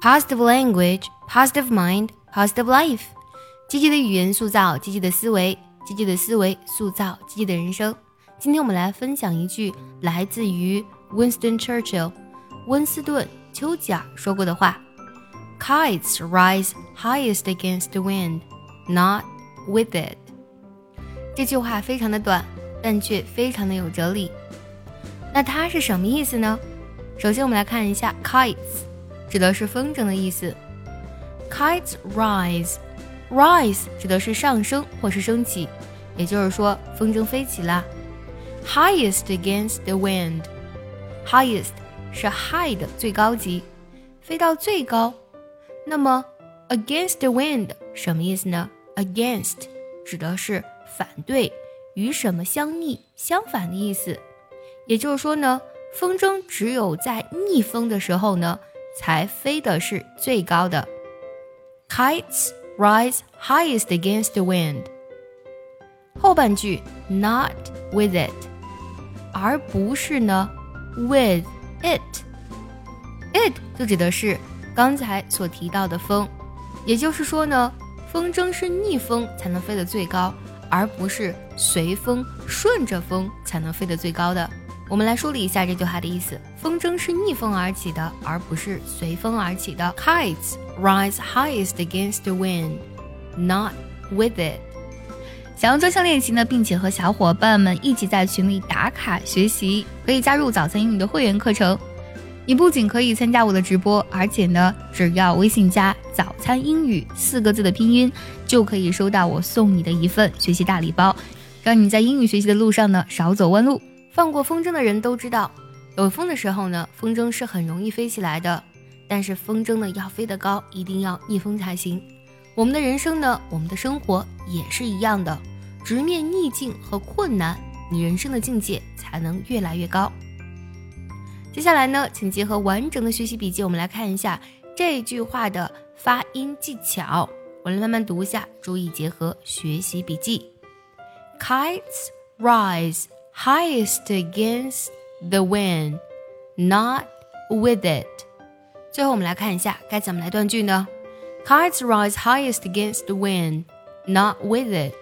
Positive language, positive mind, positive life。积极的语言塑造积极的思维，积极的思维塑造积极的人生。今天我们来分享一句来自于 Winston Churchill 温斯顿·丘吉尔说过的话：“Kites rise highest against the wind, not with it。”这句话非常的短，但却非常的有哲理。那它是什么意思呢？首先，我们来看一下 kites。指的是风筝的意思。Kites rise，rise 指的是上升或是升起，也就是说风筝飞起了。Highest against the wind，highest 是 high 的最高级，飞到最高。那么 against the wind 什么意思呢？Against 指的是反对，与什么相逆、相反的意思。也就是说呢，风筝只有在逆风的时候呢。才飞的是最高的。Kites rise highest against the wind。后半句 not with it，而不是呢 with it。it 就指的是刚才所提到的风，也就是说呢，风筝是逆风才能飞得最高，而不是随风顺着风才能飞得最高的。我们来梳理一下这句话的意思：风筝是逆风而起的，而不是随风而起的。Kites rise highest against the wind, not with it。想要专项练习呢，并且和小伙伴们一起在群里打卡学习，可以加入早餐英语的会员课程。你不仅可以参加我的直播，而且呢，只要微信加“早餐英语”四个字的拼音，就可以收到我送你的一份学习大礼包，让你在英语学习的路上呢少走弯路。放过风筝的人都知道，有风的时候呢，风筝是很容易飞起来的。但是风筝呢，要飞得高，一定要逆风才行。我们的人生呢，我们的生活也是一样的，直面逆境和困难，你人生的境界才能越来越高。接下来呢，请结合完整的学习笔记，我们来看一下这句话的发音技巧。我来慢慢读一下，注意结合学习笔记。Kites rise. highest against the wind, not with it。最后我们来看一下该怎么来断句呢？Kites rise highest against the wind, not with it。